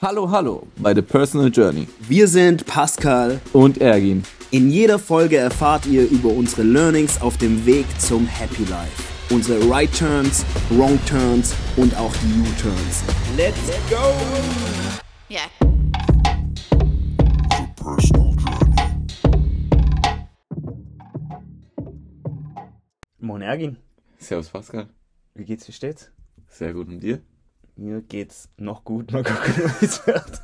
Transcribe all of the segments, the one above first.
Hallo, hallo bei The Personal Journey Wir sind Pascal. und Ergin. In jeder Folge erfahrt ihr über unsere Learnings auf dem Weg zum Happy Life. Unsere Right Turns, Wrong Turns und auch die U-Turns. Let's go! Yeah. Moin Ergin, Servus Pascal. wie geht's, wie steht's? Sehr gut und dir? Mir geht's noch gut, mal gucken, es wird.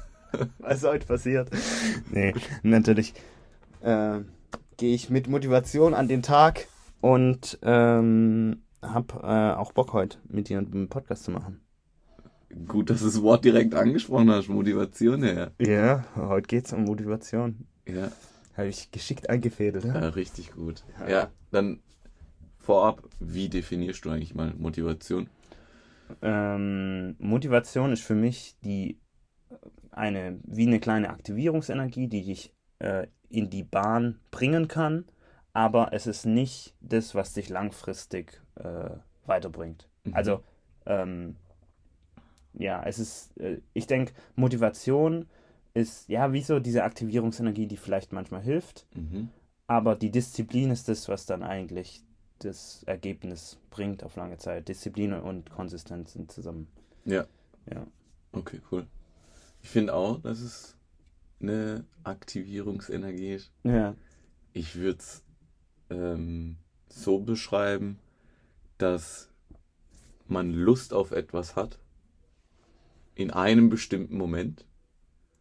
Was heute passiert. Nee, natürlich äh, gehe ich mit Motivation an den Tag und ähm, hab äh, auch Bock heute mit dir einen Podcast zu machen. Gut, dass du das Wort direkt angesprochen hast. Motivation, ja. Ja, heute geht's um Motivation. Ja, Habe ich geschickt eingefädelt. ja Ja? richtig gut. Ja, dann vorab, wie definierst du eigentlich mal Motivation? Ähm, Motivation ist für mich die eine wie eine kleine Aktivierungsenergie, die dich äh, in die Bahn bringen kann, aber es ist nicht das, was dich langfristig äh, weiterbringt. Also ähm, ja, es ist, äh, ich denke, Motivation ist ja wie so diese Aktivierungsenergie, die vielleicht manchmal hilft, Mhm. aber die Disziplin ist das, was dann eigentlich das Ergebnis bringt auf lange Zeit. Disziplin und Konsistenz sind zusammen. Ja, Ja. okay, cool. Ich finde auch, dass es eine Aktivierungsenergie ist. Ja. Ich würde es ähm, so beschreiben, dass man Lust auf etwas hat in einem bestimmten Moment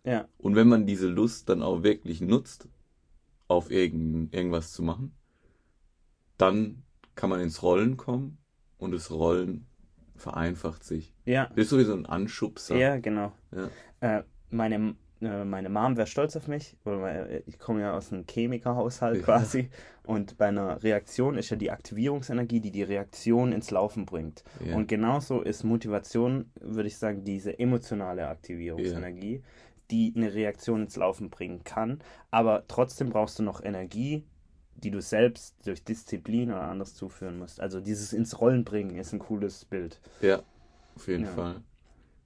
Ja. und wenn man diese Lust dann auch wirklich nutzt, auf irgend, irgendwas zu machen, dann kann man ins Rollen kommen und das Rollen vereinfacht sich. Ja. Das ist sowieso ein Anschubser. Ja, genau. Ja. Äh, meine, äh, meine Mom wäre stolz auf mich, weil meine- ich komme ja aus einem Chemikerhaushalt Ja. quasi. Und bei einer Reaktion ist ja die Aktivierungsenergie, die die Reaktion ins Laufen bringt. Ja. Und genauso ist Motivation, würde ich sagen, diese emotionale Aktivierungsenergie, die eine Reaktion ins Laufen bringen kann. Aber trotzdem brauchst du noch Energie, die du selbst durch Disziplin oder anders zuführen musst. Also dieses ins Rollen bringen ist ein cooles Bild. ja, auf jeden Ja. Fall.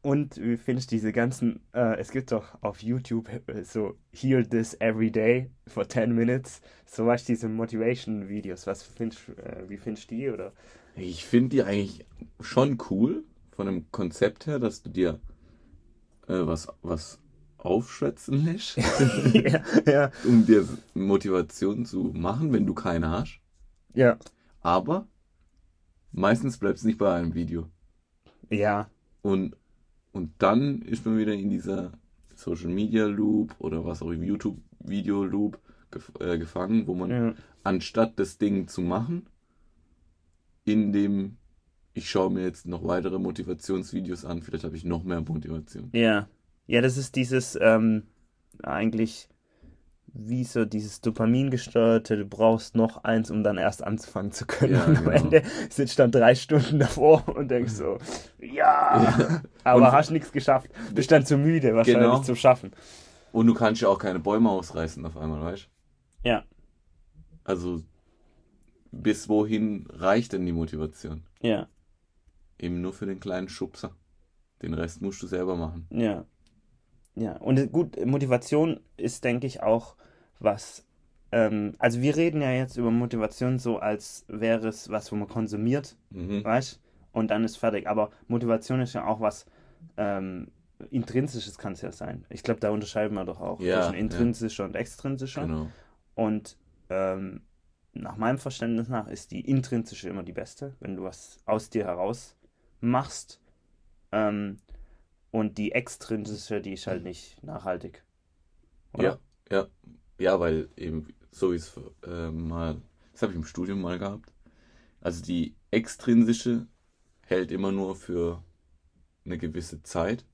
Und wie findest du diese ganzen, äh, es gibt doch auf YouTube äh, so Heal This Every Day for 10 Minutes, so du, diese Motivation-Videos, was findest, äh, wie findest du die, oder? Ich finde die eigentlich schon cool von dem Konzept her, dass du dir äh, was, was aufschwätzen lässt, ja, ja, um dir Motivation zu machen, wenn du keine hast. ja, Aber meistens bleibt es nicht bei einem Video. ja, Und, und dann ist man wieder in dieser Social Media Loop oder was auch im YouTube Video Loop gef äh, gefangen, wo man ja, anstatt das Ding zu machen, in dem ich schaue mir jetzt noch weitere Motivationsvideos an, vielleicht habe ich noch mehr Motivation. ja. Ja, das ist dieses, ähm, eigentlich wie so dieses Dopamin gesteuerte, du brauchst noch eins, um dann erst anzufangen zu können. Ja, und am genau. Ende sitzt dann drei Stunden davor und denkst so, ja, aber Und- hast nichts geschafft. Bist dann zu müde wahrscheinlich Genau. zum Schaffen. Und du kannst ja auch keine Bäume ausreißen auf einmal, weißt du? Ja, Also bis wohin reicht denn die Motivation? ja, Eben nur für den kleinen Schubser. Den Rest musst du selber machen. ja. Ja, und äh, gut, Motivation ist, denke ich, auch was. Ähm, also, wir reden ja jetzt über Motivation so, als wäre es was, wo man konsumiert, Mhm. weißt Und dann ist fertig. Aber Motivation ist ja auch was ähm, Intrinsisches, kann es ja sein. Ich glaube, da unterscheiden wir doch auch Ja, zwischen ja. intrinsischer und extrinsischer. Genau. Und ähm, nach meinem Verständnis nach ist die intrinsische immer die beste, wenn du was aus dir heraus machst. Ähm, und die extrinsische, die ist halt nicht nachhaltig. Ja, ja. Ja, weil eben, so wie es äh, mal, das habe ich im Studium mal gehabt. Also die extrinsische hält immer nur für eine gewisse Zeit.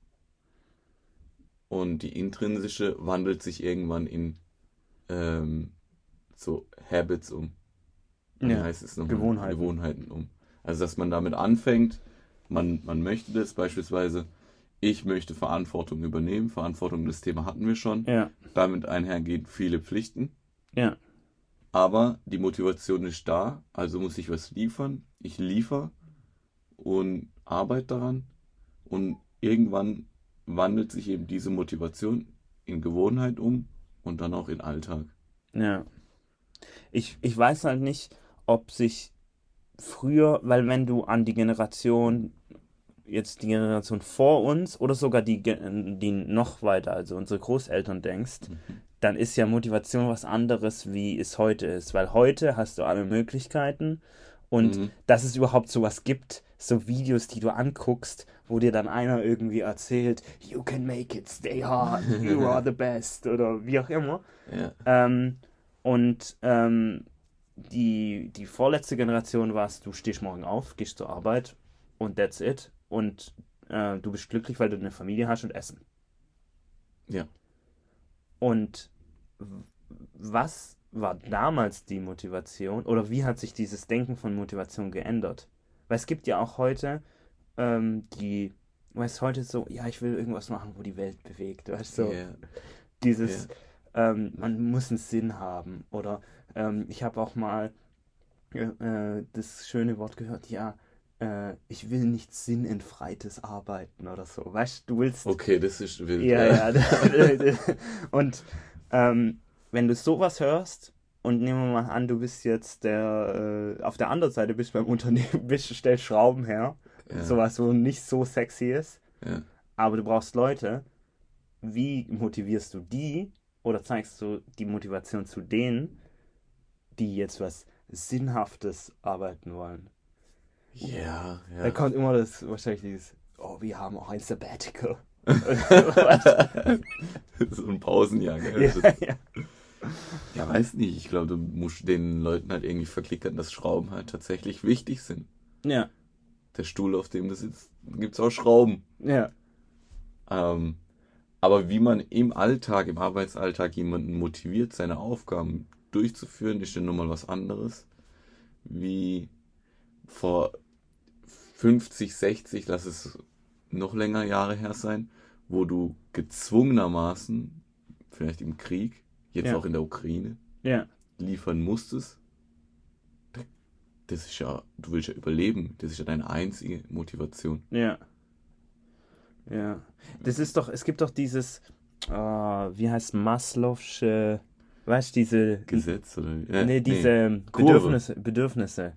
Und die intrinsische wandelt sich irgendwann in ähm, so Habits um. Wie Ja, heißt es noch? Gewohnheiten. Gewohnheiten um. Also dass man damit anfängt, man, man möchte das beispielsweise, ich möchte Verantwortung übernehmen. Verantwortung, das Thema hatten wir schon. Ja, Damit einhergehen viele Pflichten. ja, Aber die Motivation ist da, also muss ich was liefern. Ich liefere und arbeite daran. Und irgendwann wandelt sich eben diese Motivation in Gewohnheit um und dann auch in Alltag. Ja. Ich, ich weiß halt nicht, ob sich früher, weil wenn du an die Generation, jetzt die Generation vor uns oder sogar die, die noch weiter, also unsere Großeltern denkst, dann ist ja Motivation was anderes, wie es heute ist. Weil heute hast du alle Möglichkeiten und Mhm. dass es überhaupt sowas gibt, so Videos, die du anguckst, wo dir dann einer irgendwie erzählt, you can make it, stay hard, you are the best oder wie auch immer. Ja. Ähm, und ähm, die, die vorletzte Generation war es, du stehst morgen auf, gehst zur Arbeit und that's it. Und äh, du bist glücklich, weil du eine Familie hast und Essen. Ja. Und was war damals die Motivation oder wie hat sich dieses Denken von Motivation geändert? Weil es gibt ja auch heute ähm, die, weißt heute so, ja, ich will irgendwas machen, wo die Welt bewegt, weißt du? So, Ja. dieses, ähm, man muss einen Sinn haben. Oder ähm, ich habe auch mal äh, das schöne Wort gehört, ja, äh, ich will nicht sinnentfreites Arbeiten oder so. Weißt du, du willst. Okay, das ist wild. Ja, ja. und ähm, wenn du sowas hörst und nehmen wir mal an, du bist jetzt der, äh, auf der anderen Seite bist beim Unternehmen, bist, stellst Schrauben her, Ja. sowas, wo nicht so sexy ist, Ja. aber du brauchst Leute. Wie motivierst du die oder zeigst du die Motivation zu denen, die jetzt was Sinnhaftes arbeiten wollen? Ja, Da ja. kommt immer das wahrscheinlich dieses, oh, wir haben auch ein Sabbatical. so ein Pausenjahr, gell? ja, ja. Ja, weiß nicht. Ich glaube, du musst den Leuten halt irgendwie verklickern, dass Schrauben halt tatsächlich wichtig sind. ja, Der Stuhl, auf dem du sitzt, gibt's auch Schrauben. ja, Ähm, aber wie man im Alltag, im Arbeitsalltag jemanden motiviert, seine Aufgaben durchzuführen, ist ja nun mal was anderes. Wie vor 50, 60, lass es noch länger Jahre her sein, wo du gezwungenermaßen, vielleicht im Krieg, jetzt Ja. auch in der Ukraine, ja, liefern musstest. Das ist ja, du willst ja überleben. Das ist ja deine einzige Motivation. ja. Ja. Das ist doch, es gibt doch dieses, ah, wie heißt Maslow'sche, weißt du, diese, Gesetz oder äh, nee, diese Kurve. Bedürfnisse, Bedürfnisse.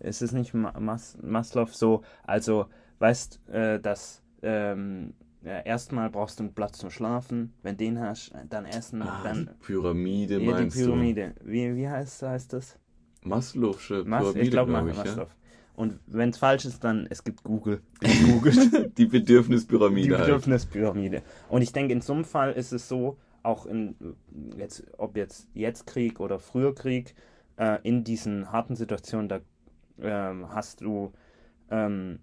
Ist es nicht Ma Mas Maslow so, also, weißt, äh, dass, ähm, ja, erstmal brauchst du einen Platz zum Schlafen, wenn den hast, dann Essen, Ah, dann die Pyramide ja, die meinst Pyramide. Wie, wie heißt, heißt das? du? Maslow'sche Mas Pyramide, ich glaube, ich, Maslow. ja. Und wenn es falsch ist, dann, es gibt Google. Google. Die Die Bedürfnispyramide halt. Bedürfnispyramide. Und ich denke, in so einem Fall ist es so, auch in, jetzt, ob jetzt jetzt Krieg oder früher Krieg, äh, in diesen harten Situationen, da ähm, hast du ähm,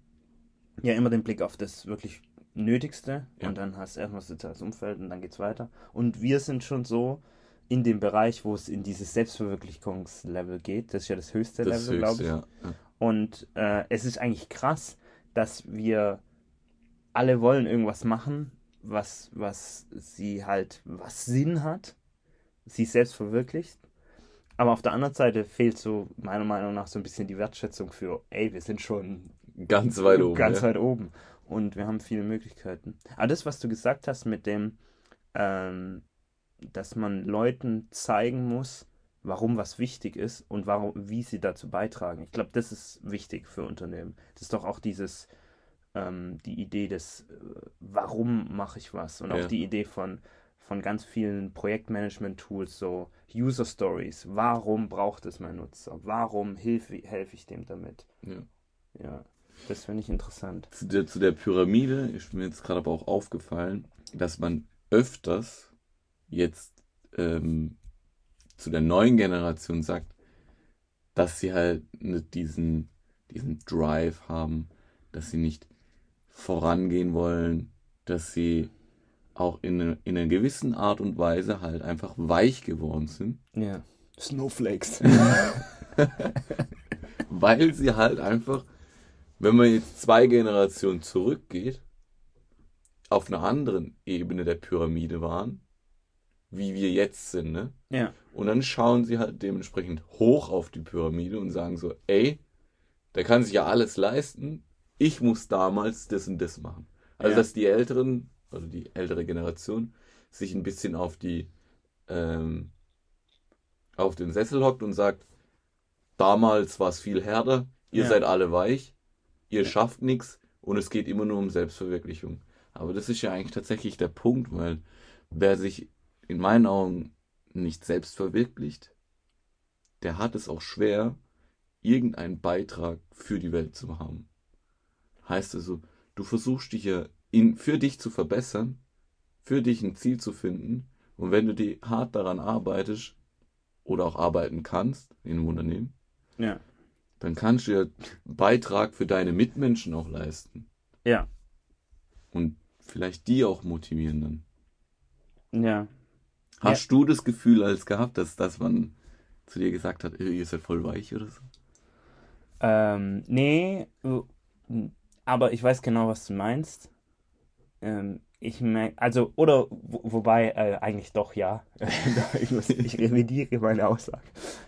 ja immer den Blick auf das wirklich Nötigste Ja. und dann hast du erstmal das soziales Umfeld und dann geht's weiter. Und wir sind schon so in dem Bereich, wo es in dieses Selbstverwirklichungslevel geht. Das ist ja das höchste Das Level, glaube ich. ja. ja. Und äh, es ist eigentlich krass, dass wir alle wollen irgendwas machen, was, was sie halt, was Sinn hat, sie selbst verwirklicht. Aber auf der anderen Seite fehlt so meiner Meinung nach so ein bisschen die Wertschätzung für, ey, wir sind schon Ganz weit oben. ganz ja. weit oben und wir haben viele Möglichkeiten. Aber das, was du gesagt hast mit dem, ähm, dass man Leuten zeigen muss, warum was wichtig ist und warum, wie sie dazu beitragen. Ich glaube, das ist wichtig für Unternehmen. Das ist doch auch dieses, ähm, die Idee des, äh, warum mache ich was und auch Ja. die Idee von, von ganz vielen Projektmanagement-Tools, so User Stories. Warum braucht es mein Nutzer? Warum helfe helfe ich dem damit? Ja. Ja, das finde ich interessant. Zu, der, zu der Pyramide ist mir jetzt gerade aber auch aufgefallen, dass man öfters jetzt ähm, zu der neuen Generation sagt, dass sie halt nicht diesen, diesen Drive haben, dass sie nicht vorangehen wollen, dass sie auch in, eine- in einer gewissen Art und Weise halt einfach weich geworden sind, Ja. Snowflakes. weil sie halt einfach, wenn man jetzt zwei Generationen zurückgeht, auf einer anderen Ebene der Pyramide waren, wie wir jetzt sind, ne? ja. Und dann schauen sie halt dementsprechend hoch auf die Pyramide und sagen so, ey, der kann sich ja alles leisten, ich muss damals das und das machen. Also Ja. dass die Älteren oder die ältere Generation sich ein bisschen auf die ähm, auf den Sessel hockt und sagt, damals war es viel härter, ihr Ja. seid alle weich, ihr schafft nichts und es geht immer nur um Selbstverwirklichung. Aber das ist ja eigentlich tatsächlich der Punkt, weil wer sich in meinen Augen nicht selbst verwirklicht, der hat es auch schwer, irgendeinen Beitrag für die Welt zu haben. Heißt also, du versuchst dich ja in, für dich zu verbessern, für dich ein Ziel zu finden und wenn du die hart daran arbeitest oder auch arbeiten kannst in einem Unternehmen, Ja. dann kannst du ja einen Beitrag für deine Mitmenschen auch leisten Ja. und vielleicht die auch motivieren dann. Ja. Hast du das Gefühl als gehabt, dass, dass man zu dir gesagt hat, "Ey, ihr seid voll weich oder so? Ähm, nee, aber ich weiß genau, was du meinst. Ähm, ich merke, also, oder, wo, wobei, äh, eigentlich doch ja. ich, muss, ich revidiere meine Aussage.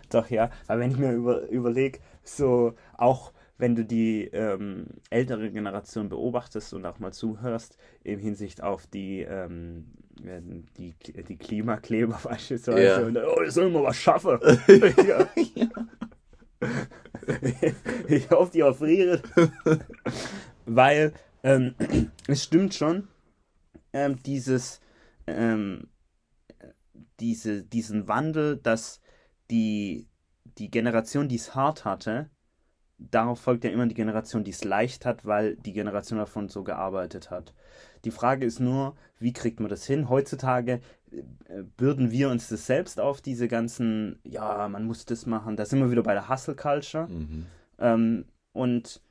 Doch ja. Aber wenn ich mir über, überlege, so, auch wenn du die ähm, ältere Generation beobachtest und auch mal zuhörst, in Hinsicht auf die, ähm, äh, die, die Klimakleber beispielsweise, Ja. und, oh, ich soll mal was schaffen. ja. ich hoffe, die erfrieren. Weil ähm, es stimmt schon, ähm, dieses, ähm, diese, diesen Wandel, dass die, die Generation, die es hart hatte, darauf folgt ja immer die Generation, die es leicht hat, weil die Generation davon so gearbeitet hat. Die Frage ist nur, wie kriegt man das hin? Heutzutage äh, bürden wir uns das selbst auf, diese ganzen, ja, man muss das machen. Da sind wir wieder bei der Hustle Culture. Mhm. Ähm, und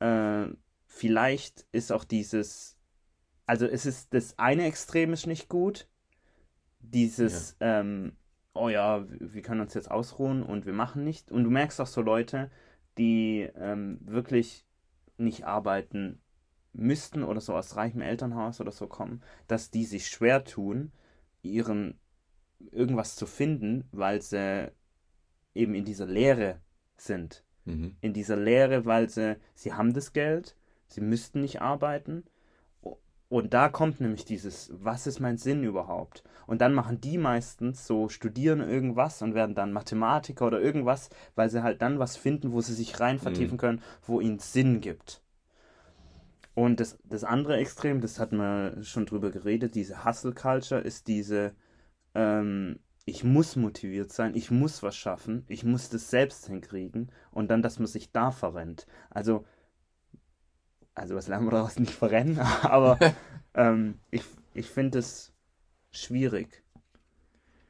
äh, vielleicht ist auch dieses, also es ist das eine Extrem ist nicht gut, dieses, ähm, oh ja, wir können uns jetzt ausruhen und wir machen nicht. Und du merkst auch so Leute, die ähm, wirklich nicht arbeiten müssten oder so aus reichem Elternhaus oder so kommen, dass die sich schwer tun, ihren irgendwas zu finden, weil sie eben in dieser Leere sind Mhm. in dieser Lehre, weil sie, sie haben das Geld, sie müssten nicht arbeiten. Und da kommt nämlich dieses, was ist mein Sinn überhaupt? Und dann machen die meistens so, studieren irgendwas und werden dann Mathematiker oder irgendwas, weil sie halt dann was finden, wo sie sich rein vertiefen können, wo ihnen Sinn gibt. Und das, das andere Extrem, das hatten wir schon drüber geredet, diese Hustle Culture ist diese, ähm, ich muss motiviert sein, ich muss was schaffen, ich muss das selbst hinkriegen und dann, dass man sich da verrennt. Also, also was lernen wir daraus nicht verrennen, aber ähm, ich, ich finde es schwierig.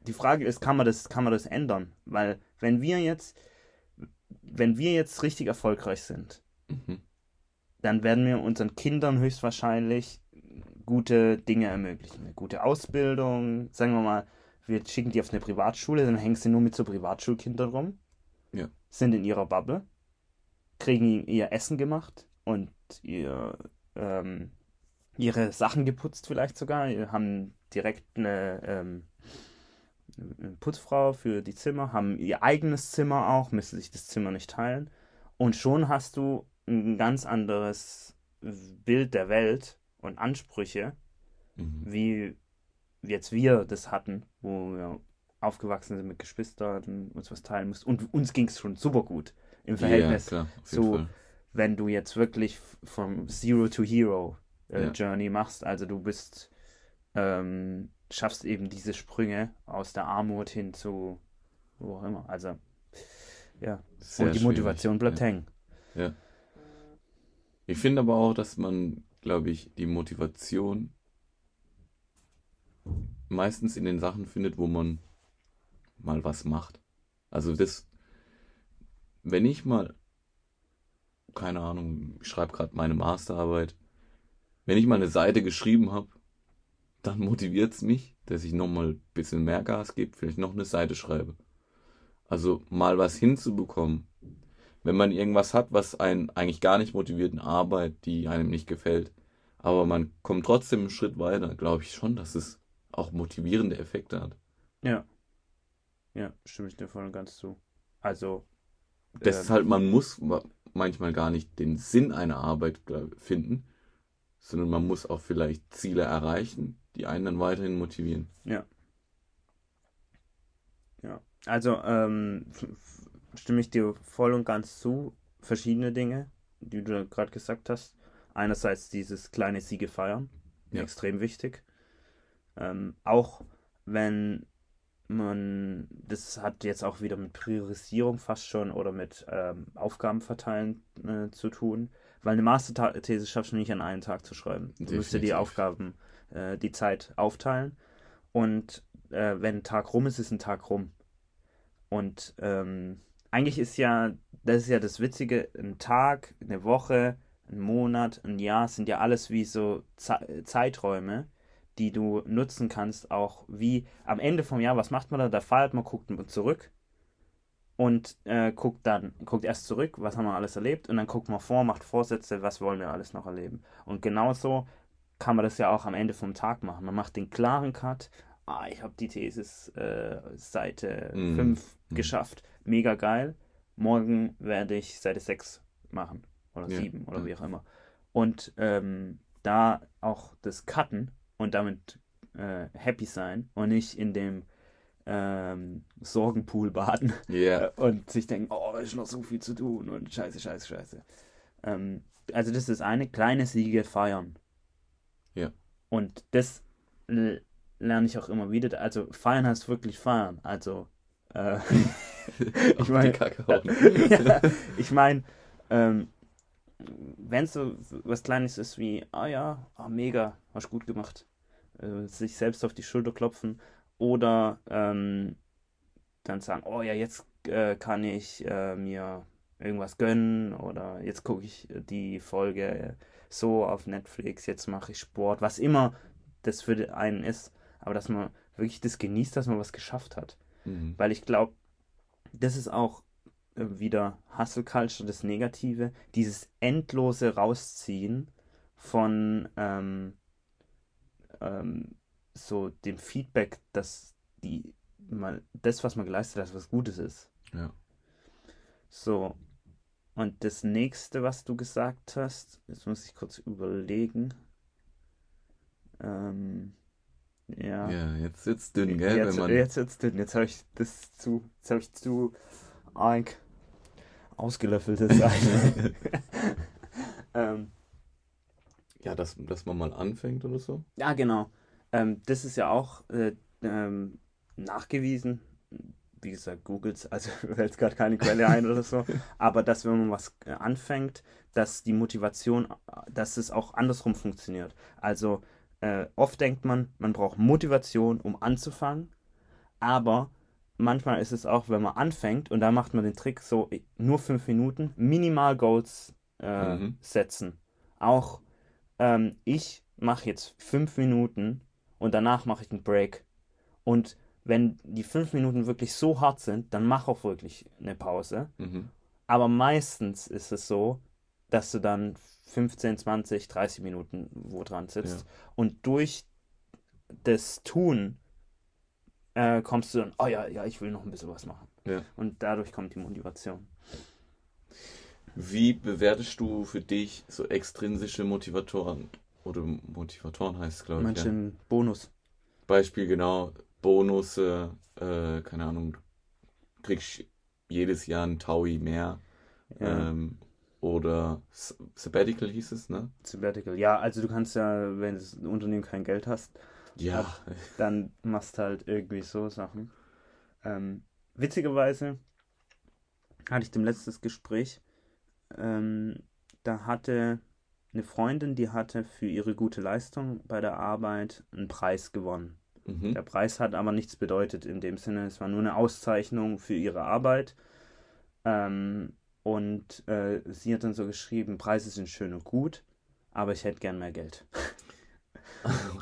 Die Frage ist, kann man das, kann man das ändern? Weil wenn wir jetzt, wenn wir jetzt richtig erfolgreich sind, Mhm. dann werden wir unseren Kindern höchstwahrscheinlich gute Dinge ermöglichen. Eine gute Ausbildung, sagen wir mal, wir schicken die auf eine Privatschule, dann hängen sie nur mit so Privatschulkindern rum, Ja. sind in ihrer Bubble, kriegen ihr Essen gemacht und ihr, ähm, ihre Sachen geputzt vielleicht sogar, haben direkt eine, ähm, eine Putzfrau für die Zimmer, haben ihr eigenes Zimmer auch, müssen sich das Zimmer nicht teilen. Und schon hast du ein ganz anderes Bild der Welt und Ansprüche, Mhm. wie jetzt wir das hatten, wo wir aufgewachsen sind mit Geschwistern, uns was teilen mussten. Und uns ging es schon super gut im Verhältnis. Ja, klar, so, Fall. Wenn du jetzt wirklich vom Zero to Hero äh, Ja. Journey machst, also du bist, ähm, schaffst eben diese Sprünge aus der Armut hin zu wo auch immer. Also, ja. Sehr Und die Motivation bleibt ja. hängen. Ja. Ich finde aber auch, dass man, glaube ich, die Motivation meistens in den Sachen findet, wo man mal was macht. Also das, wenn ich mal, keine Ahnung, ich schreibe gerade meine Masterarbeit, wenn ich mal eine Seite geschrieben habe, dann motiviert es mich, dass ich nochmal ein bisschen mehr Gas gebe, vielleicht noch eine Seite schreibe. Also mal was hinzubekommen, wenn man irgendwas hat, was einen eigentlich gar nicht motiviert, eine Arbeit, die einem nicht gefällt, aber man kommt trotzdem einen Schritt weiter, glaube ich schon, dass es auch motivierende Effekte hat. Ja. Ja, stimme ich dir voll und ganz zu. Also, Das ähm, ist halt, man muss manchmal gar nicht den Sinn einer Arbeit finden, sondern man muss auch vielleicht Ziele erreichen, die einen dann weiterhin motivieren. Ja. Ja. Also ähm, stimme ich dir voll und ganz zu. Verschiedene Dinge, die du gerade gesagt hast. Einerseits dieses kleine Siege feiern, Ja. extrem wichtig. Ähm, auch wenn man, das hat jetzt auch wieder mit Priorisierung fast schon oder mit ähm, Aufgaben verteilen äh, zu tun, weil eine Masterthese schaffst du nicht an einem Tag zu schreiben. Du musst dir die. Aufgaben, äh, die Zeit aufteilen und äh, wenn ein Tag rum ist, ist ein Tag rum. Und ähm, eigentlich ist ja, das ist ja das Witzige, ein Tag, eine Woche, ein Monat, ein Jahr sind ja alles wie so Ze Zeiträume, die du nutzen kannst, auch wie am Ende vom Jahr, was macht man da? Da feiert man, guckt man zurück und äh, guckt dann, guckt erst zurück, was haben wir alles erlebt und dann guckt man vor, macht Vorsätze, was wollen wir alles noch erleben. Und genauso kann man das ja auch am Ende vom Tag machen. Man macht den klaren Cut, ah, ich habe die Thesis äh, Seite Mhm. 5 Mhm. geschafft, mega geil. Morgen werde ich Seite 6 machen oder Ja, 7 oder ja. wie auch immer. Und ähm, da auch das Cutten und damit äh, happy sein und nicht in dem ähm, Sorgenpool baden äh, und sich denken, oh, ist noch so viel zu tun und scheiße, scheiße, scheiße. Ähm, also das ist eine kleine Siege feiern. Ja. Und das lerne ich auch immer wieder. Also feiern heißt wirklich feiern. Also äh, auf meine- ja, ich meine, ähm, wenn es so was Kleines ist wie, ah ja, ah, mega, hast gut gemacht, äh, sich selbst auf die Schulter klopfen oder ähm, dann sagen, oh ja, jetzt äh, kann ich äh, mir irgendwas gönnen oder jetzt gucke ich die Folge so auf Netflix, jetzt mache ich Sport, was immer das für einen ist, aber dass man wirklich das genießt, dass man was geschafft hat. Mhm. Weil ich glaube, das ist auch äh, wieder Hustle Culture, das Negative, dieses endlose Rausziehen von ähm, ähm, so dem Feedback, dass die mal das, was man geleistet hat, was Gutes ist. Ja. So. Und das nächste, was du gesagt hast, jetzt muss ich kurz überlegen. Ähm, ja. ja, jetzt wird's dünn, gell? Jetzt, wenn man, jetzt wird's dünn. Jetzt habe ich das zu, jetzt habe ich zu arg ausgelöffeltes Eis. ähm, ja, dass, dass man mal anfängt oder so. ja, genau. Ähm, das ist ja auch äh, ähm, nachgewiesen. Wie gesagt, googelt also fällt gerade keine Quelle ein oder so. Aber dass, wenn man was äh, anfängt, dass die Motivation, dass es auch andersrum funktioniert. Also äh, oft denkt man, man braucht Motivation, um anzufangen. Aber manchmal ist es auch, wenn man anfängt und da macht man den Trick so äh, nur fünf Minuten, Minimal Goals äh, Mhm. setzen. Auch ähm, ich mache jetzt fünf Minuten und danach mache ich einen Break. Und wenn die fünf Minuten wirklich so hart sind, dann mach auch wirklich eine Pause. Mhm. Aber meistens ist es so, dass du dann 15, 20, 30 Minuten wo dran sitzt. Ja. Und durch das Tun äh, kommst du dann, oh ja, ja, ich will noch ein bisschen was machen. Ja. Und dadurch kommt die Motivation. Wie bewertest du für dich so extrinsische Motivatoren? Oder Motivatoren heißt es, glaube ich. Ja. Manchen Bonus. Beispiel genau, Bonus, äh, keine Ahnung, du kriegst jedes Jahr ein Taui mehr. Ja. Ähm, oder Sabbatical hieß es, ne? Sabbatical. Ja, also du kannst ja, wenn das Unternehmen kein Geld hast, Ja. dann machst halt irgendwie so Sachen. Ähm, witzigerweise hatte ich dem letztes Gespräch, ähm, da hatte eine Freundin, die hatte für ihre gute Leistung bei der Arbeit einen Preis gewonnen. Mhm. Der Preis hat aber nichts bedeutet in dem Sinne, es war nur eine Auszeichnung für ihre Arbeit. Ähm, und äh, sie hat dann so geschrieben, Preise sind schön und gut, aber ich hätte gern mehr Geld.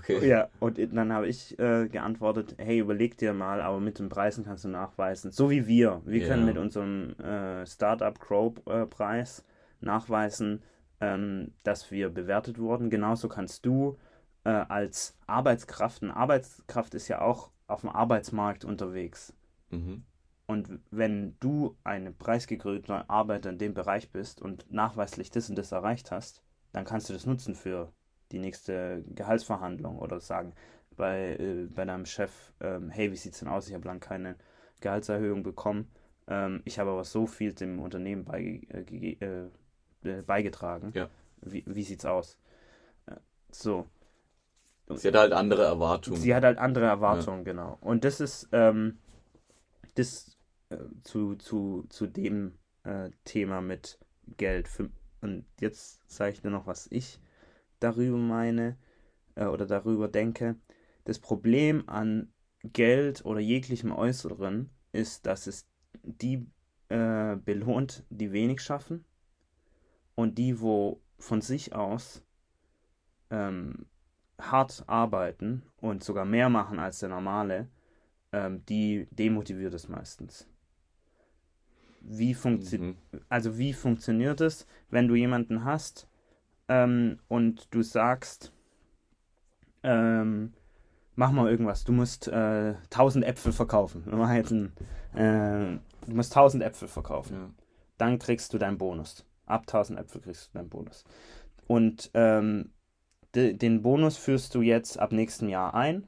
Okay. Ja, und dann habe ich äh, geantwortet, hey, überleg dir mal, aber mit den Preisen kannst du nachweisen. So wie wir. Wir Ja. können mit unserem äh, Startup Crow-Preis nachweisen, ähm, dass wir bewertet wurden. Genauso kannst du äh, als Arbeitskraft, eine Arbeitskraft ist ja auch auf dem Arbeitsmarkt unterwegs. Mhm. Und wenn du eine preisgekrönte Arbeiter in dem Bereich bist und nachweislich das und das erreicht hast, dann kannst du das nutzen für die nächste Gehaltsverhandlung oder sagen bei, äh, bei deinem Chef, ähm, hey, wie sieht's denn aus? Ich habe lange keine Gehaltserhöhung bekommen. Ähm, ich habe aber so viel dem Unternehmen beige äh, äh, äh, beigetragen. Ja. Wie, wie sieht's aus? Äh, so. Sie hat halt andere Erwartungen. Sie hat halt andere Erwartungen, genau. Und das ist ähm, das zu, zu, zu dem Thema mit Geld. Für, und jetzt sage ich dir noch, was ich darüber meine äh, oder darüber denke. Das Problem an Geld oder jeglichem Äußeren ist, dass es die äh, belohnt, die wenig schaffen und die, wo von sich aus ähm, hart arbeiten und sogar mehr machen als der normale, ähm, die demotiviert es meistens. Wie funktio Mhm. Also wie funktioniert es, wenn du jemanden hast ähm, und du sagst, ähm, mach mal irgendwas, du musst äh, 1000 Äpfel verkaufen. Ein, äh, du musst 1000 Äpfel verkaufen Ja. dann kriegst du deinen Bonus. Ab 1000 Äpfel kriegst du deinen Bonus. Und ähm, de, den Bonus führst du jetzt ab nächstem Jahr ein.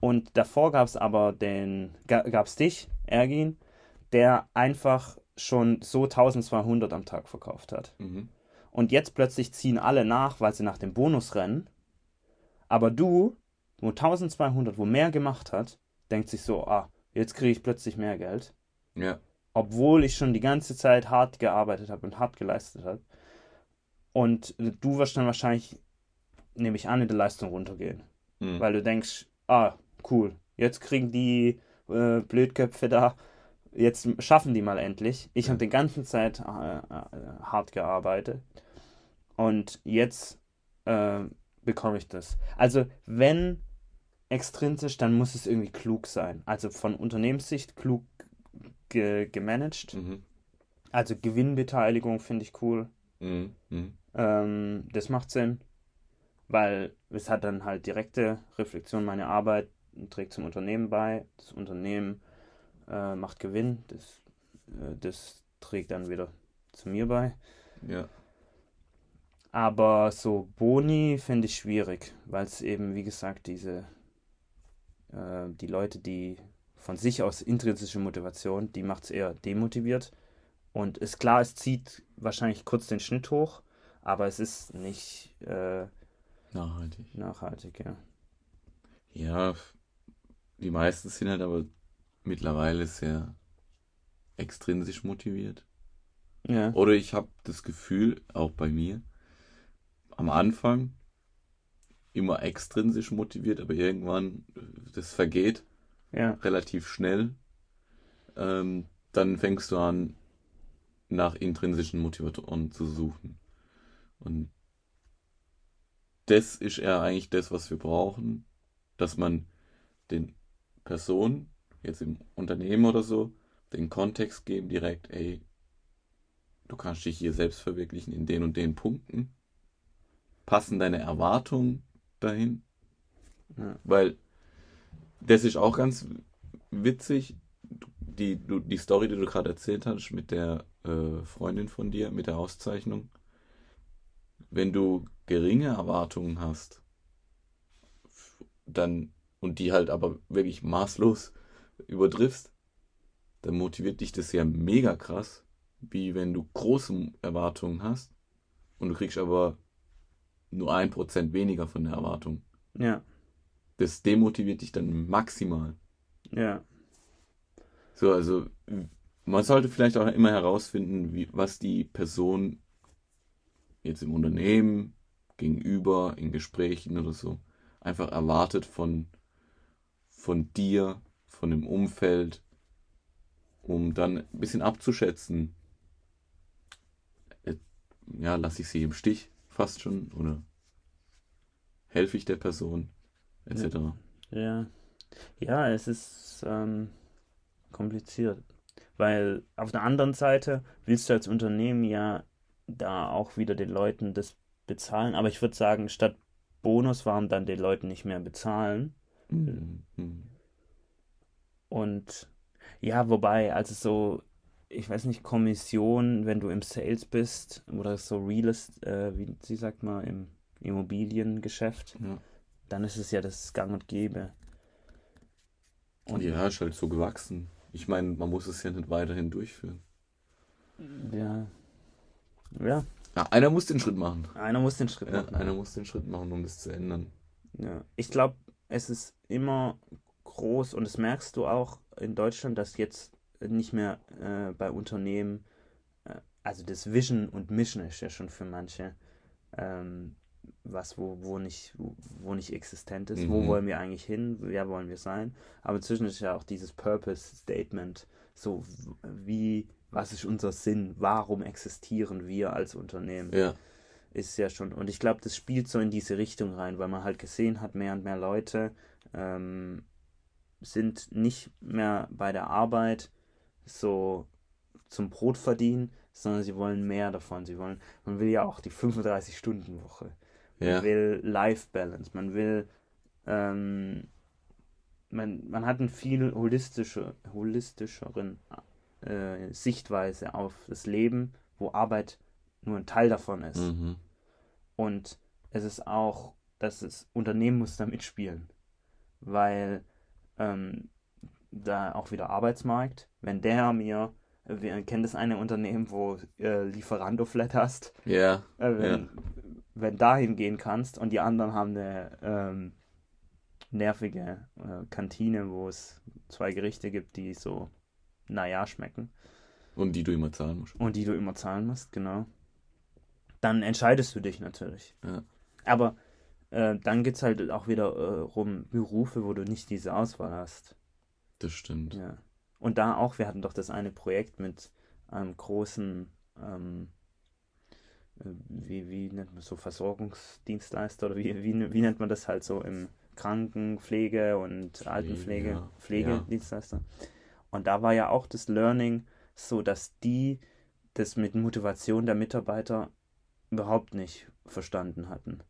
Und davor gab es aber den, gab es dich, Ergin, der einfach schon so 1200 am Tag verkauft hat. Mhm. Und jetzt plötzlich ziehen alle nach, weil sie nach dem Bonus rennen. Aber du, wo 1200, wo mehr gemacht hat, denkt sich so, ah, jetzt kriege ich plötzlich mehr Geld Ja. obwohl ich schon die ganze Zeit hart gearbeitet habe und hart geleistet habe. Und du wirst dann wahrscheinlich, nehme ich an, in der Leistung runtergehen. Mhm. Weil du denkst, ah, cool, jetzt kriegen die äh, Blödköpfe da, jetzt schaffen die mal endlich. Ich habe die ganze Zeit äh, äh, hart gearbeitet und jetzt äh, bekomme ich das. Also wenn extrinsisch, dann muss es irgendwie klug sein. Also von Unternehmenssicht klug ge gemanagt. Mhm. Also Gewinnbeteiligung finde ich cool. Mhm. Mhm. Ähm, das macht Sinn, weil es hat dann halt direkte Reflexion. Meine Arbeit trägt zum Unternehmen bei. Das Unternehmen äh, macht Gewinn. Das, äh, das trägt dann wieder zu mir bei. Ja. Aber so Boni finde ich schwierig, weil es eben, wie gesagt, diese, äh, die Leute, die von sich aus intrinsische Motivation, die macht es eher demotiviert. Und ist klar, es zieht wahrscheinlich kurz den Schnitt hoch, aber es ist nicht äh, Nachhaltig. nachhaltig, ja. Ja, die meisten sind halt aber mittlerweile sehr extrinsisch motiviert. Ja, Oder ich habe das Gefühl, auch bei mir, am Anfang immer extrinsisch motiviert, aber irgendwann, äh, das vergeht ja, relativ schnell. Ähm, dann fängst du an, nach intrinsischen Motivatoren zu suchen. Und das ist ja eigentlich das, was wir brauchen, dass man den Personen, jetzt im Unternehmen oder so, den Kontext geben direkt, ey, du kannst dich hier selbst verwirklichen in den und den Punkten. Passen deine Erwartungen dahin? Ja. Weil das ist auch ganz witzig, die, du, die Story, die du gerade erzählt hast mit der äh, Freundin von dir, mit der Auszeichnung. Wenn du geringe Erwartungen hast, dann und die halt aber wirklich maßlos übertriffst, dann motiviert dich das ja mega krass, wie wenn du große Erwartungen hast und du kriegst aber nur ein Prozent weniger von der Erwartung. ja, Das demotiviert dich dann maximal. ja, So, also man sollte vielleicht auch immer herausfinden, wie, was die Person jetzt im Unternehmen, gegenüber, in Gesprächen oder so, einfach erwartet von, von dir, von dem Umfeld, um dann ein bisschen abzuschätzen, äh, ja, lasse ich sie im Stich fast schon oder helfe ich der Person, etc. ja. Ja, es ist ähm, kompliziert. Weil auf der anderen Seite willst du als Unternehmen ja da auch wieder den Leuten das bezahlen. Aber ich würde sagen, statt Bonus, warum dann den Leuten nicht mehr bezahlen? Mhm. Mhm. Und ja, wobei, also so, ich weiß nicht, Kommission, wenn du im Sales bist oder so Real Estate, äh, wie sie sagt mal, im Immobiliengeschäft, Ja. dann ist es ja das Gang und Gäbe. Und ja, ist halt so gewachsen. Ich meine, man muss es ja nicht weiterhin durchführen. Ja. Ja, Ja, einer muss den Schritt machen. einer muss den Schritt Ja, machen. einer muss den Schritt machen, um das zu ändern. Ja. Ich glaube, es ist immer groß und das merkst du auch in Deutschland, dass jetzt nicht mehr äh, bei Unternehmen, äh, also das Vision und Mission ist ja schon für manche ähm, was, wo, wo, nicht, wo, wo nicht existent ist. Wo Mhm. wollen wir eigentlich hin? Wer wollen wir sein? Aber inzwischen ist ja auch dieses Purpose-Statement, so wie, was ist unser Sinn? Warum existieren wir als Unternehmen? Ja, ist ja schon, und ich glaube, das spielt so in diese Richtung rein, weil man halt gesehen hat, mehr und mehr Leute ähm, sind nicht mehr bei der Arbeit so zum Brot verdienen, sondern sie wollen mehr davon. Sie wollen, man will ja auch die 35-Stunden-Woche. Man ja, will Life Balance, man will, ähm, man, man hat eine viel holistische, holistischeren äh, Sichtweise auf das Leben, wo Arbeit nur ein Teil davon ist. mhm. Und es ist auch, dass das Unternehmen muss da mitspielen. Weil ähm, da auch wieder Arbeitsmarkt, wenn der mir, wir kennen das eine Unternehmen, wo äh, Lieferando-Flat hast, ja, äh, wenn, ja. wenn dahin gehen kannst und die anderen haben eine ähm, nervige äh, Kantine, wo es zwei Gerichte gibt, die so naja schmecken Und die du immer zahlen musst. und die du immer zahlen musst, genau. Dann entscheidest du dich natürlich. Ja. Aber äh, dann geht es halt auch wieder äh, um Berufe, wo du nicht diese Auswahl hast. Das stimmt. Ja. Und da auch, wir hatten doch das eine Projekt mit einem großen, ähm, äh, wie, wie nennt man so, Versorgungsdienstleister oder wie, wie, wie nennt man das halt so im Krankenpflege und Altenpflege, ja. Pflegedienstleister. Und da war ja auch das Learning so, dass die das mit Motivation der Mitarbeiter überhaupt nicht verstanden hatten.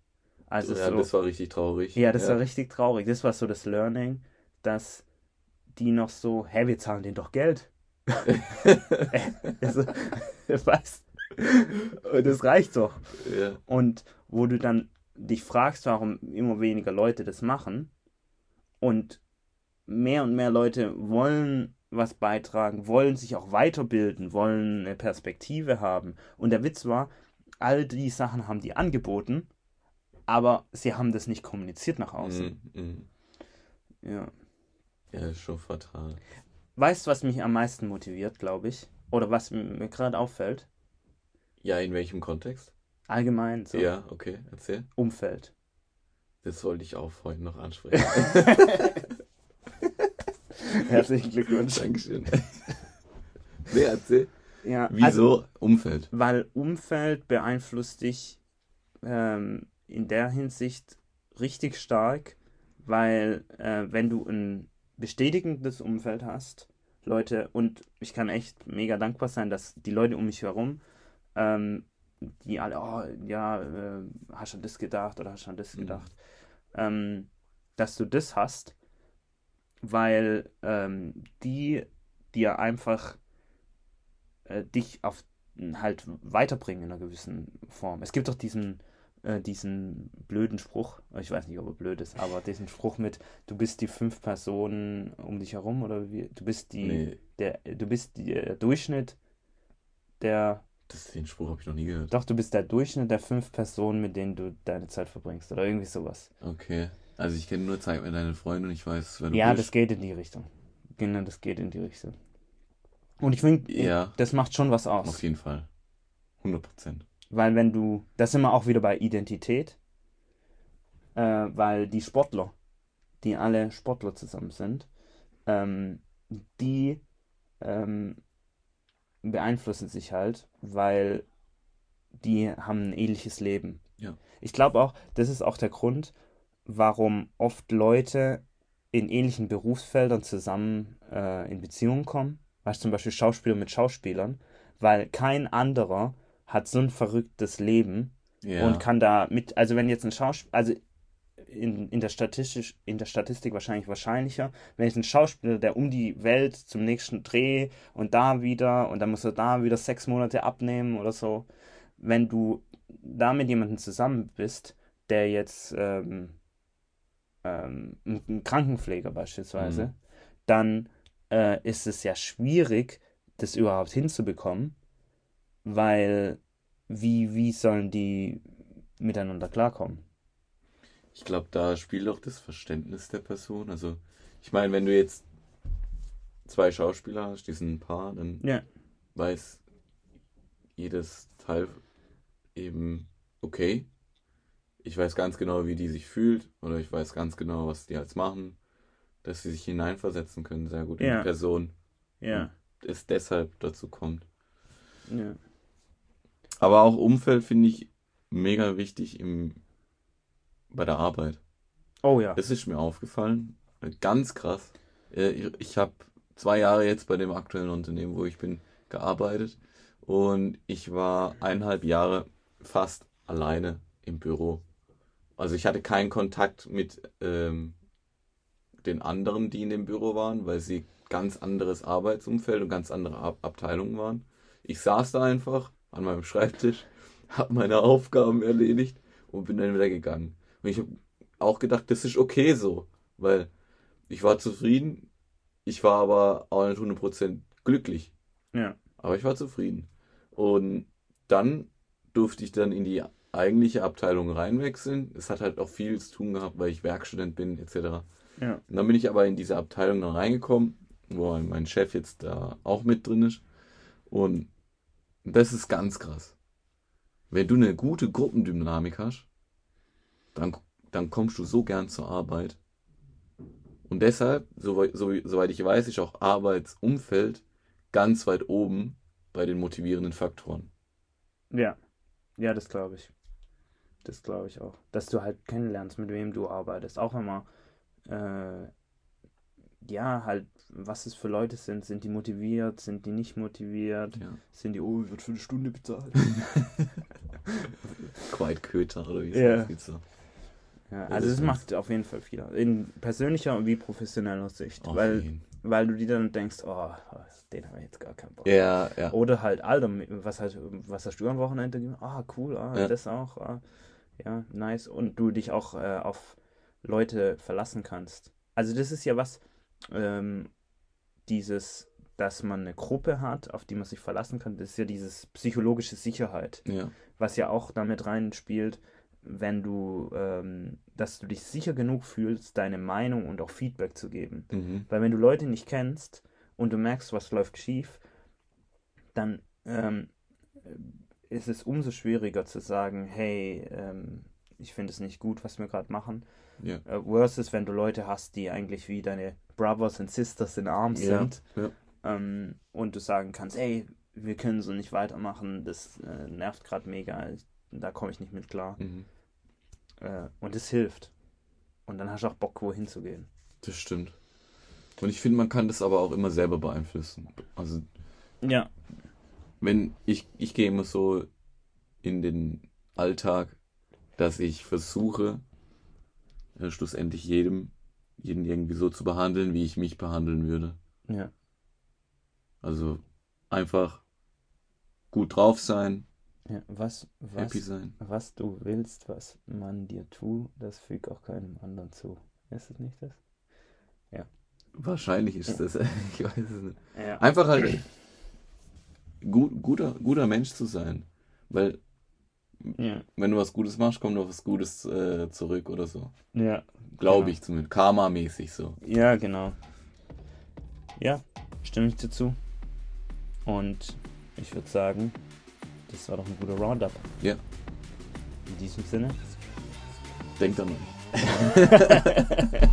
Also ja, so, das war richtig traurig. ja, das war richtig traurig. Das war so das Learning, dass die noch so, hä, wir zahlen denen doch Geld. also, weißt das reicht doch. Ja, Und wo du dann dich fragst, warum immer weniger Leute das machen und mehr und mehr Leute wollen was beitragen, wollen sich auch weiterbilden, wollen eine Perspektive haben. Und der Witz war, all die Sachen haben die angeboten, aber sie haben das nicht kommuniziert nach außen. mhm. Ja. Ja, ist schon fatal. Weißt du, was mich am meisten motiviert, glaube ich? Oder was mir gerade auffällt? Ja, in welchem Kontext? Allgemein, so Ja, okay, erzähl. Umfeld. Das wollte ich auch vorhin noch ansprechen. Herzlichen Glückwunsch. Dankeschön. nee, erzähl. Ja, also, Wieso Umfeld? weil Umfeld beeinflusst dich ähm, in der Hinsicht richtig stark, weil äh, wenn du ein bestätigendes Umfeld hast, Leute, und ich kann echt mega dankbar sein, dass die Leute um mich herum, ähm, die alle, oh, ja, äh, hast du an das gedacht oder hast du an das Mhm. gedacht, ähm, dass du das hast, weil ähm, die dir einfach äh, dich auf halt weiterbringen in einer gewissen Form. Es gibt doch diesen, äh, diesen blöden Spruch, ich weiß nicht, ob er blöd ist, aber diesen Spruch mit, du bist die fünf Personen um dich herum oder wie, du bist die, Nee, der, du bist die, der Durchschnitt der, das, den Spruch habe ich noch nie gehört. doch, du bist der Durchschnitt der fünf Personen, mit denen du deine Zeit verbringst oder irgendwie sowas. Okay. Also ich kenne nur Zeig mir deine Freunde und ich weiß, wer du Ja, das bist. geht in die Richtung. Genau, das geht in die Richtung. Und ich finde, Ja. das macht schon was aus. Auf jeden Fall. 100 Prozent. Weil wenn du, das sind wir auch wieder bei Identität, äh, weil die Sportler, die alle Sportler zusammen sind, ähm, die ähm, beeinflussen sich halt, weil die haben ein ähnliches Leben. Ja. Ich glaube auch, das ist auch der Grund, warum oft Leute in ähnlichen Berufsfeldern zusammen äh, in Beziehungen kommen. Weißt du, zum Beispiel Schauspieler mit Schauspielern, weil kein anderer hat so ein verrücktes Leben Ja. und kann da mit, also wenn jetzt ein Schauspieler, also in, in, der Statistisch, in der Statistik wahrscheinlich wahrscheinlicher, wenn jetzt ein Schauspieler, der um die Welt zum nächsten Dreh und da wieder und dann muss er da wieder sechs Monate abnehmen oder so, wenn du da mit jemandem zusammen bist, der jetzt ähm, ähm, ein ein Krankenpfleger beispielsweise, Mhm. dann äh, ist es ja schwierig, das überhaupt hinzubekommen, weil wie, wie sollen die miteinander klarkommen? Ich glaube, da spielt auch das Verständnis der Person. Also, ich meine, wenn du jetzt zwei Schauspieler hast, die sind ein Paar, dann Ja. weiß jedes Teil eben, okay, ich weiß ganz genau, wie die sich fühlt, oder ich weiß ganz genau, was die jetzt machen, dass sie sich hineinversetzen können, sehr gut in Ja. die Person, Ja. es deshalb dazu kommt. Ja. Aber auch Umfeld finde ich mega wichtig im, bei der Arbeit. Oh ja. Das ist mir aufgefallen. Ganz krass. Äh, Ich, ich habe zwei Jahre jetzt bei dem aktuellen Unternehmen, wo ich bin, gearbeitet. Und ich war eineinhalb Jahre fast alleine im Büro. Also ich hatte keinen Kontakt mit ähm, den anderen, die in dem Büro waren, weil sie ganz anderes Arbeitsumfeld und ganz andere Ab Abteilungen waren. Ich saß da einfach an meinem Schreibtisch, habe meine Aufgaben erledigt und bin dann wieder gegangen. Und ich habe auch gedacht, das ist okay so, weil ich war zufrieden, ich war aber auch nicht 100% glücklich, Ja. aber ich war zufrieden. Und dann durfte ich dann in die eigentliche Abteilung reinwechseln. Es hat halt auch viel zu tun gehabt, weil ich Werkstudent bin, etc. Ja. Und dann bin ich aber in diese Abteilung dann reingekommen, wo mein Chef jetzt da auch mit drin ist. Und das ist ganz krass. Wenn du eine gute Gruppendynamik hast, dann, dann kommst du so gern zur Arbeit. Und deshalb, soweit, so, soweit ich weiß, ist auch Arbeitsumfeld ganz weit oben bei den motivierenden Faktoren. Ja. Ja, das glaube ich. Das glaube ich auch. Dass du halt kennenlernst, mit wem du arbeitest. Auch wenn man, äh, ja, halt, was es für Leute sind. Sind die motiviert? Sind die nicht motiviert? Ja. Sind die, oh, ich wird für eine Stunde bezahlt? Quite Köter oder wie es Ja. aussieht. So. ja, Das also es macht auf jeden Fall viel. In persönlicher wie professioneller Sicht. Auf weil, jeden. weil du dir dann denkst, oh, den habe ich jetzt gar keinen Bock. Ja, ja. Oder halt, Alter, was hast, was hast du am Wochenende gemacht? Ah, cool, ah, Ja. das auch. Ah, ja, nice. Und du dich auch äh, auf Leute verlassen kannst. Also das ist ja was, ähm, dieses, dass man eine Gruppe hat, auf die man sich verlassen kann, das ist ja dieses psychologische Sicherheit, ja. was ja auch damit reinspielt, wenn du, ähm, dass du dich sicher genug fühlst, deine Meinung und auch Feedback zu geben. Mhm. Weil wenn du Leute nicht kennst und du merkst, was läuft schief, dann ähm, ist es umso schwieriger zu sagen, hey, ähm, ich finde es nicht gut, was wir gerade machen. Ja. Äh, versus, wenn du Leute hast, die eigentlich wie deine Brothers and Sisters in Arms Ja, sind ja. ähm, und du sagen kannst, ey, wir können so nicht weitermachen, das äh, nervt gerade mega, ich, da komme ich nicht mit klar. Mhm. Äh, und es hilft. Und dann hast du auch Bock, wohin zu gehen. Das stimmt. Und ich finde, man kann das aber auch immer selber beeinflussen. Also, Ja. wenn ich, ich gehe immer so in den Alltag, dass ich versuche, äh, schlussendlich jedem, jeden irgendwie so zu behandeln, wie ich mich behandeln würde. Ja. Also einfach gut drauf sein, ja. Was, was, happy sein. Was du willst, was man dir tut, das füg auch keinem anderen zu. Ist es nicht das? Wahrscheinlich ist das, ich weiß es nicht. Ja. Einfach halt gut, guter, guter Mensch zu sein. Weil Ja. wenn du was Gutes machst, kommt noch was Gutes äh, zurück oder so. Ja. Glaube Genau. ich zumindest. Karma-mäßig so. Ja, genau. Ja, stimme ich dir zu. Und ich würde sagen, das war doch ein guter Roundup. Ja. In diesem Sinne. Denkt an euch.